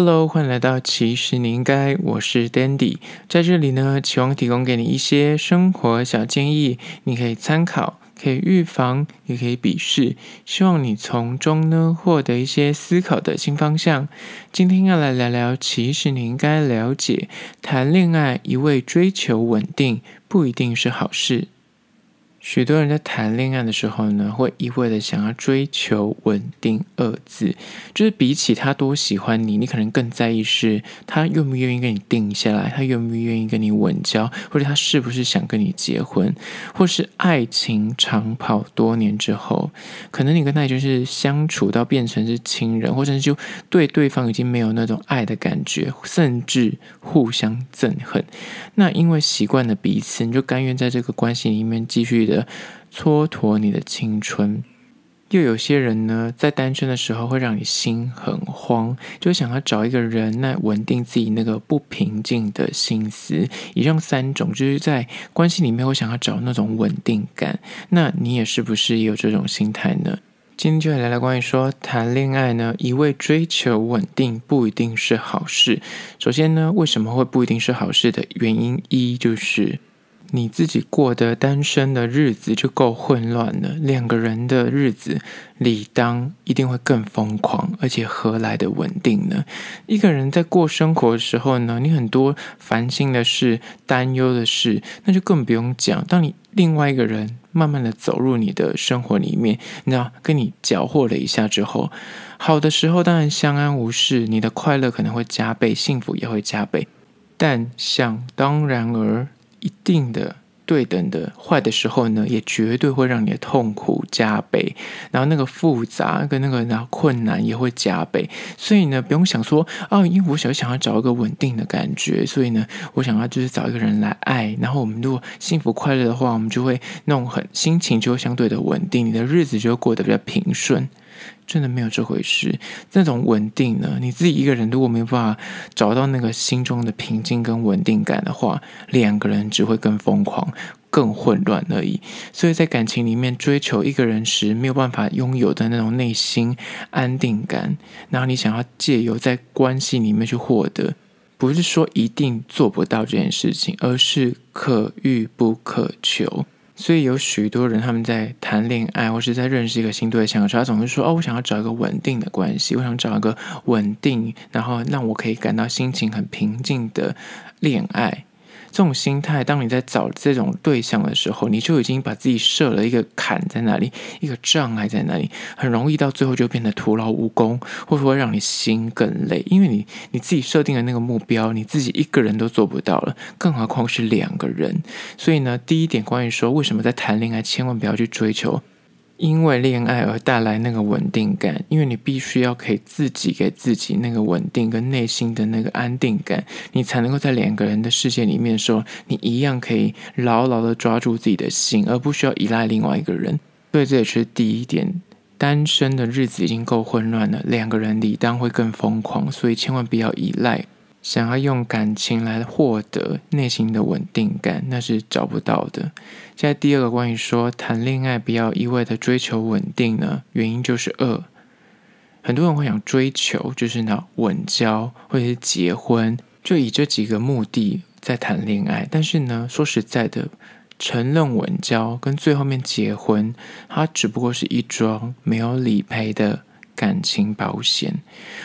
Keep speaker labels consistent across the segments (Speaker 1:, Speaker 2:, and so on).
Speaker 1: Hello，欢迎来到其实你应该，我是 Dandy，在这里呢，期望提供给你一些生活小建议，你可以参考，可以预防，也可以鄙视，希望你从中呢获得一些思考的新方向。今天要来聊聊，其实你应该了解，谈恋爱一味追求稳定，不一定是好事。许多人在谈恋爱的时候呢，会一味的想要追求稳定二字，就是比起他多喜欢你，你可能更在意是他愿不愿意跟你定下来，他愿不愿意跟你稳交，或者他是不是想跟你结婚，或是爱情长跑多年之后，可能你跟他就是相处到变成是亲人，或者就对对方已经没有那种爱的感觉，甚至互相憎恨。那因为习惯了彼此，你就甘愿在这个关系里面继续的蹉跎你的青春，又有些人呢，在单身的时候会让你心很慌，就想要找一个人来稳定自己那个不平静的心思。以上三种就是在关系里面我想要找那种稳定感。那你也是不是也有这种心态呢？今天就来聊聊关于说谈恋爱呢，一味追求稳定不一定是好事。首先呢，为什么会不一定是好事的原因一就是。你自己过的单身的日子就够混乱了，两个人的日子理当一定会更疯狂，而且何来的稳定呢？一个人在过生活的时候呢，你很多烦心的事、担忧的事，那就更不用讲。当你另外一个人慢慢的走入你的生活里面，那，跟你搅和了一下之后，好的时候当然相安无事，你的快乐可能会加倍，幸福也会加倍，但想当然而。一定的对等的坏的时候呢，也绝对会让你的痛苦加倍，然后那个复杂跟那个然后困难也会加倍。所以呢，不用想说哦，因为我想想要找一个稳定的感觉，所以呢，我想要就是找一个人来爱。然后我们如果幸福快乐的话，我们就会那种很心情就会相对的稳定，你的日子就会过得比较平顺。真的没有这回事。那种稳定呢，你自己一个人如果没有办法找到那个心中的平静跟稳定感的话，两个人只会更疯狂、更混乱而已。所以在感情里面追求一个人时，没有办法拥有的那种内心安定感，然后你想要借由在关系里面去获得，不是说一定做不到这件事情，而是可遇不可求。所以有许多人他们在谈恋爱或是在认识一个新对象的时候，他总是说：“哦，我想要找一个稳定的关系，我想找一个稳定，然后让我可以感到心情很平静的恋爱。”这种心态，当你在找这种对象的时候，你就已经把自己设了一个坎在那里，一个障碍在那里，很容易到最后就变得徒劳无功，或者会让你心更累，因为你你自己设定的那个目标，你自己一个人都做不到了，更何况是两个人。所以呢，第一点关于说，为什么在谈恋爱千万不要去追求。因为恋爱而带来那个稳定感，因为你必须要可以自己给自己那个稳定跟内心的那个安定感，你才能够在两个人的世界里面说，你一样可以牢牢的抓住自己的心，而不需要依赖另外一个人。所以这也是第一点，单身的日子已经够混乱了，两个人理当会更疯狂，所以千万不要依赖。想要用感情来获得内心的稳定感，那是找不到的。现在第二个关于说谈恋爱不要一味的追求稳定呢，原因就是二，很多人会想追求就是呢稳交或者是结婚，就以这几个目的在谈恋爱。但是呢，说实在的，承认稳交跟最后面结婚，它只不过是一桩没有理赔的。感情保险，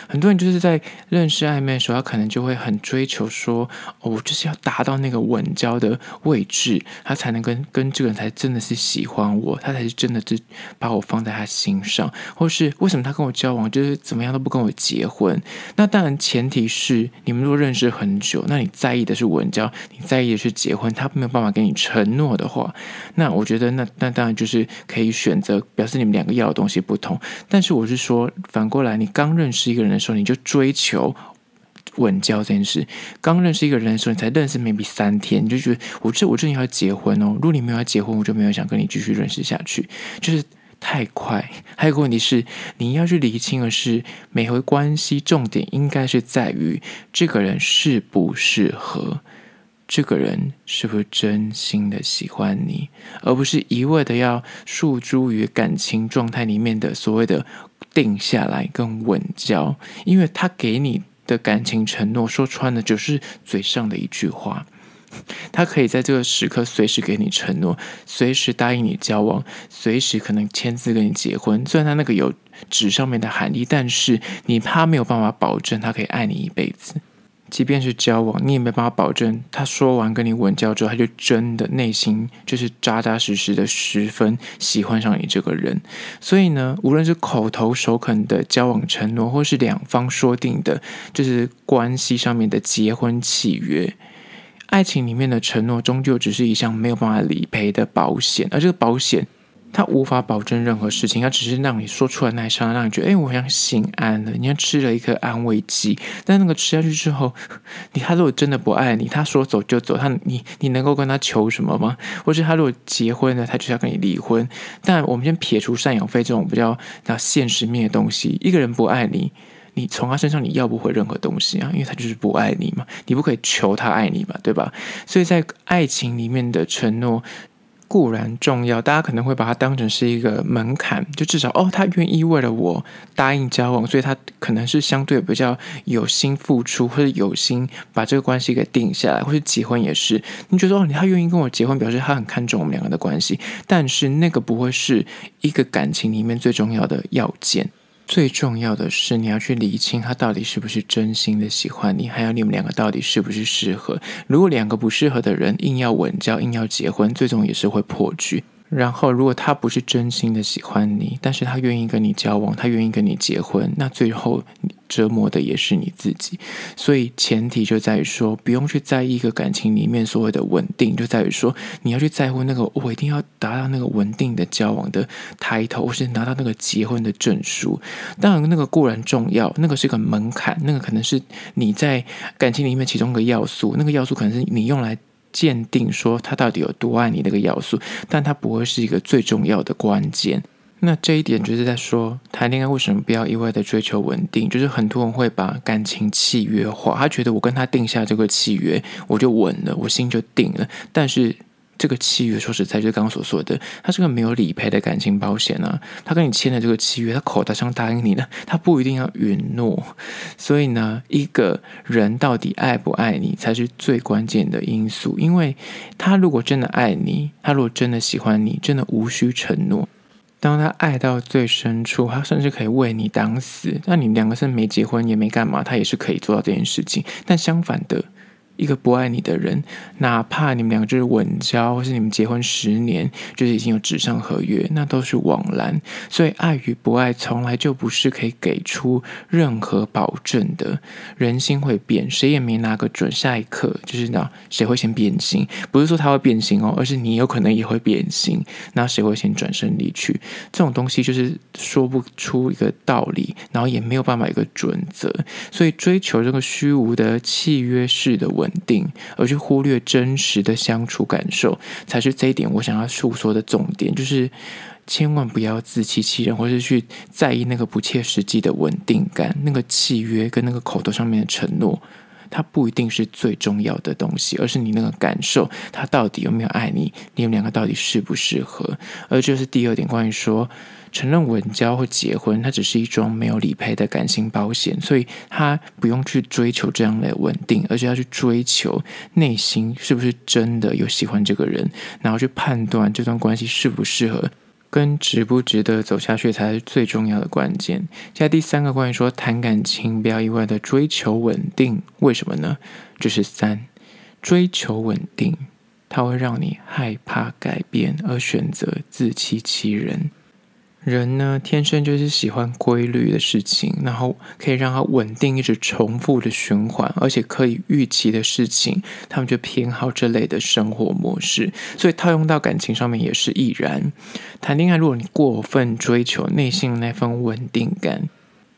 Speaker 1: 很多人就是在认识暧昧的时候，他可能就会很追求说，哦，我就是要达到那个稳交的位置，他才能跟跟这个人才真的是喜欢我，他才是真的是把我放在他心上，或是为什么他跟我交往就是怎么样都不跟我结婚？那当然前提是你们如果认识很久，那你在意的是稳交，你在意的是结婚，他没有办法给你承诺的话，那我觉得那那当然就是可以选择，表示你们两个要的东西不同。但是我是说。反过来，你刚认识一个人的时候，你就追求稳交这件事。刚认识一个人的时候，你才认识 maybe 三天，你就觉得我这我正要结婚哦。如果你没有要结婚，我就没有想跟你继续认识下去，就是太快。还有个问题是，你要去厘清的是，每回关系重点应该是在于这个人适不适合。这个人是不是真心的喜欢你，而不是一味的要诉诸于感情状态里面的所谓的定下来跟稳交，因为他给你的感情承诺，说穿了就是嘴上的一句话。他可以在这个时刻随时给你承诺，随时答应你交往，随时可能签字跟你结婚。虽然他那个有纸上面的含义，但是你他没有办法保证他可以爱你一辈子。即便是交往，你也没办法保证他说完跟你吻交之后，他就真的内心就是扎扎实实的十分喜欢上你这个人。所以呢，无论是口头首肯的交往承诺，或是两方说定的，就是关系上面的结婚契约，爱情里面的承诺终究只是一项没有办法理赔的保险，而这个保险。他无法保证任何事情，他只是让你说出来那一刹那，让你觉得，哎，我好像心安了。你像吃了一颗安慰剂，但那个吃下去之后，你他如果真的不爱你，他说走就走，他你你能够跟他求什么吗？或是他如果结婚了，他就要跟你离婚？但我们先撇除赡养费这种比较那现实面的东西，一个人不爱你，你从他身上你要不回任何东西啊，因为他就是不爱你嘛，你不可以求他爱你嘛，对吧？所以在爱情里面的承诺。固然重要，大家可能会把它当成是一个门槛，就至少哦，他愿意为了我答应交往，所以他可能是相对比较有心付出，或者有心把这个关系给定下来，或者结婚也是。你觉得哦，他愿意跟我结婚，表示他很看重我们两个的关系，但是那个不会是一个感情里面最重要的要件。最重要的是，你要去理清他到底是不是真心的喜欢你，还有你们两个到底是不是适合。如果两个不适合的人硬要稳交、硬要结婚，最终也是会破局。然后，如果他不是真心的喜欢你，但是他愿意跟你交往，他愿意跟你结婚，那最后折磨的也是你自己。所以，前提就在于说，不用去在意一个感情里面所谓的稳定，就在于说，你要去在乎那个，我一定要达到那个稳定的交往的抬头，或是拿到那个结婚的证书。当然，那个固然重要，那个是个门槛，那个可能是你在感情里面其中一个要素，那个要素可能是你用来。鉴定说他到底有多爱你那个要素，但他不会是一个最重要的关键。那这一点就是在说，谈恋爱为什么不要一味的追求稳定？就是很多人会把感情契约化，他觉得我跟他定下这个契约，我就稳了，我心就定了。但是。这个契约说实在，就是刚刚所说的，他是个没有理赔的感情保险啊。他跟你签的这个契约，他口头上答应你的，他不一定要允诺。所以呢，一个人到底爱不爱你，才是最关键的因素。因为他如果真的爱你，他如果真的喜欢你，真的无需承诺。当他爱到最深处，他甚至可以为你挡死。那你两个是没结婚也没干嘛，他也是可以做到这件事情。但相反的。一个不爱你的人，哪怕你们两个就是稳交，或是你们结婚十年，就是已经有纸上合约，那都是枉然。所以，爱与不爱从来就不是可以给出任何保证的。人心会变，谁也没拿个准。下一刻就是那谁会先变心？不是说他会变心哦，而是你有可能也会变心。那谁会先转身离去？这种东西就是说不出一个道理，然后也没有办法一个准则。所以，追求这个虚无的契约式的稳。稳定，而去忽略真实的相处感受，才是这一点我想要诉说的重点。就是千万不要自欺欺人，或是去在意那个不切实际的稳定感。那个契约跟那个口头上面的承诺，它不一定是最重要的东西，而是你那个感受，他到底有没有爱你，你们两个到底适不适合。而这是第二点，关于说。承认稳交或结婚，它只是一桩没有理赔的感情保险，所以他不用去追求这样的稳定，而是要去追求内心是不是真的有喜欢这个人，然后去判断这段关系适不适合，跟值不值得走下去才是最重要的关键。现在第三个关于说谈感情不要意外的追求稳定，为什么呢？就是三，追求稳定，它会让你害怕改变而选择自欺欺人。人呢，天生就是喜欢规律的事情，然后可以让他稳定，一直重复的循环，而且可以预期的事情，他们就偏好这类的生活模式。所以套用到感情上面也是亦然。谈恋爱，如果你过分追求内心那份稳定感，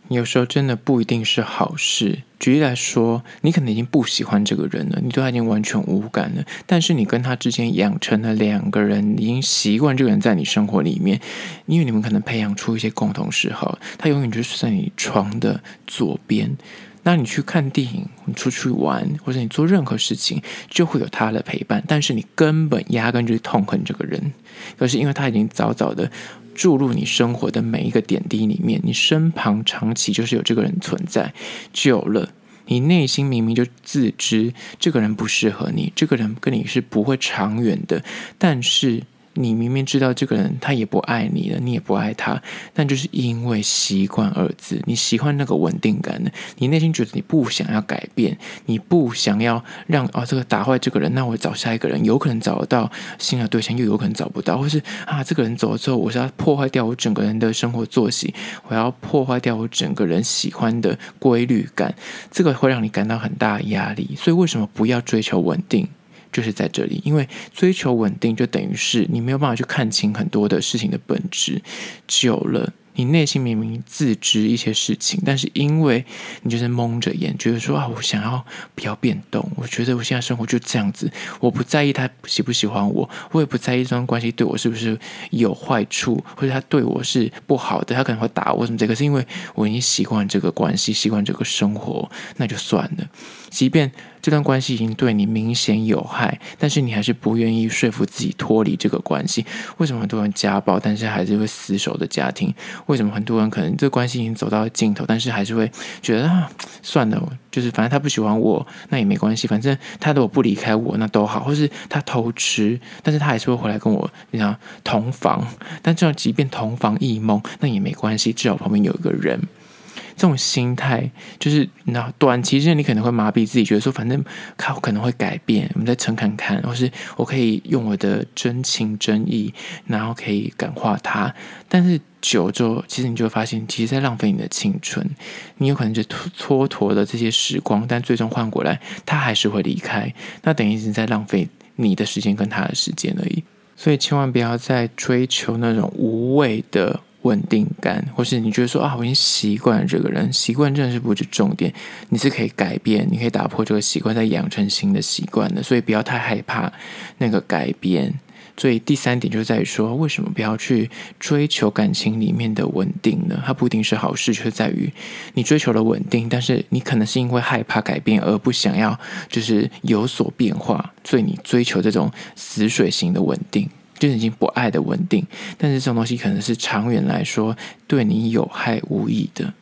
Speaker 1: 有时候真的不一定是好事。举例来说，你可能已经不喜欢这个人了，你对他已经完全无感了。但是你跟他之间养成了两个人已经习惯这个人在你生活里面，因为你们可能培养出一些共同嗜好，他永远就是在你床的左边。那你去看电影，你出去玩，或者你做任何事情，就会有他的陪伴。但是你根本压根就痛恨这个人，可是因为他已经早早的。注入你生活的每一个点滴里面，你身旁长期就是有这个人存在，久了你内心明明就自知这个人不适合你，这个人跟你是不会长远的，但是。你明明知道这个人他也不爱你了，你也不爱他，但就是因为习惯二字，你喜欢那个稳定感的，你内心觉得你不想要改变，你不想要让哦这个打坏这个人，那我找下一个人，有可能找得到新的对象，又有可能找不到，或是啊这个人走了之后，我是要破坏掉我整个人的生活作息，我要破坏掉我整个人喜欢的规律感，这个会让你感到很大压力，所以为什么不要追求稳定？就是在这里，因为追求稳定，就等于是你没有办法去看清很多的事情的本质，久了。你内心明明自知一些事情，但是因为你就是蒙着眼，觉得说啊，我想要不要变动？我觉得我现在生活就这样子，我不在意他喜不喜欢我，我也不在意这段关系对我是不是有坏处，或者他对我是不好的，他可能会打我什么这个，是因为我已经习惯这个关系，习惯这个生活，那就算了。即便这段关系已经对你明显有害，但是你还是不愿意说服自己脱离这个关系。为什么很多人家暴，但是还是会死守的家庭？为什么很多人可能这关系已经走到尽头，但是还是会觉得啊，算了，就是反正他不喜欢我，那也没关系，反正他如果不离开我，那都好。或是他偷吃，但是他还是会回来跟我，你想同房，但这样即便同房异梦，那也没关系，至少旁边有一个人。这种心态就是，那短期之内你可能会麻痹自己，觉得说反正他可能会改变，我们再撑看看，或是我可以用我的真情真意，然后可以感化他。但是久之后，其实你就会发现，其实在浪费你的青春。你有可能就蹉跎了这些时光，但最终换过来，他还是会离开。那等于是在浪费你的时间跟他的时间而已。所以千万不要再追求那种无谓的。稳定感，或是你觉得说啊，我已经习惯了这个人，习惯真的是不是重点，你是可以改变，你可以打破这个习惯，再养成新的习惯的，所以不要太害怕那个改变。所以第三点就在于说，为什么不要去追求感情里面的稳定呢？它不一定是好事，就是在于你追求了稳定，但是你可能是因为害怕改变而不想要就是有所变化，所以你追求这种死水型的稳定。就是已经不爱的稳定，但是这种东西可能是长远来说对你有害无益的。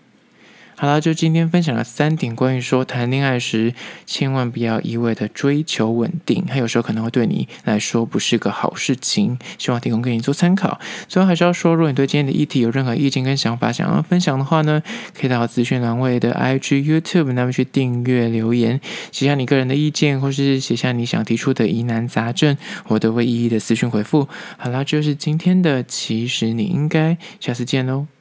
Speaker 1: 好了，就今天分享了三点关于说谈恋爱时千万不要一味的追求稳定，它有时候可能会对你来说不是个好事情。希望提供给你做参考。最后还是要说，如果你对今天的议题有任何意见跟想法想要分享的话呢，可以到资讯栏位的 IG、YouTube 那边去订阅留言，写下你个人的意见，或是写下你想提出的疑难杂症，我都会一一的私讯回复。好了，就是今天的，其实你应该下次见喽。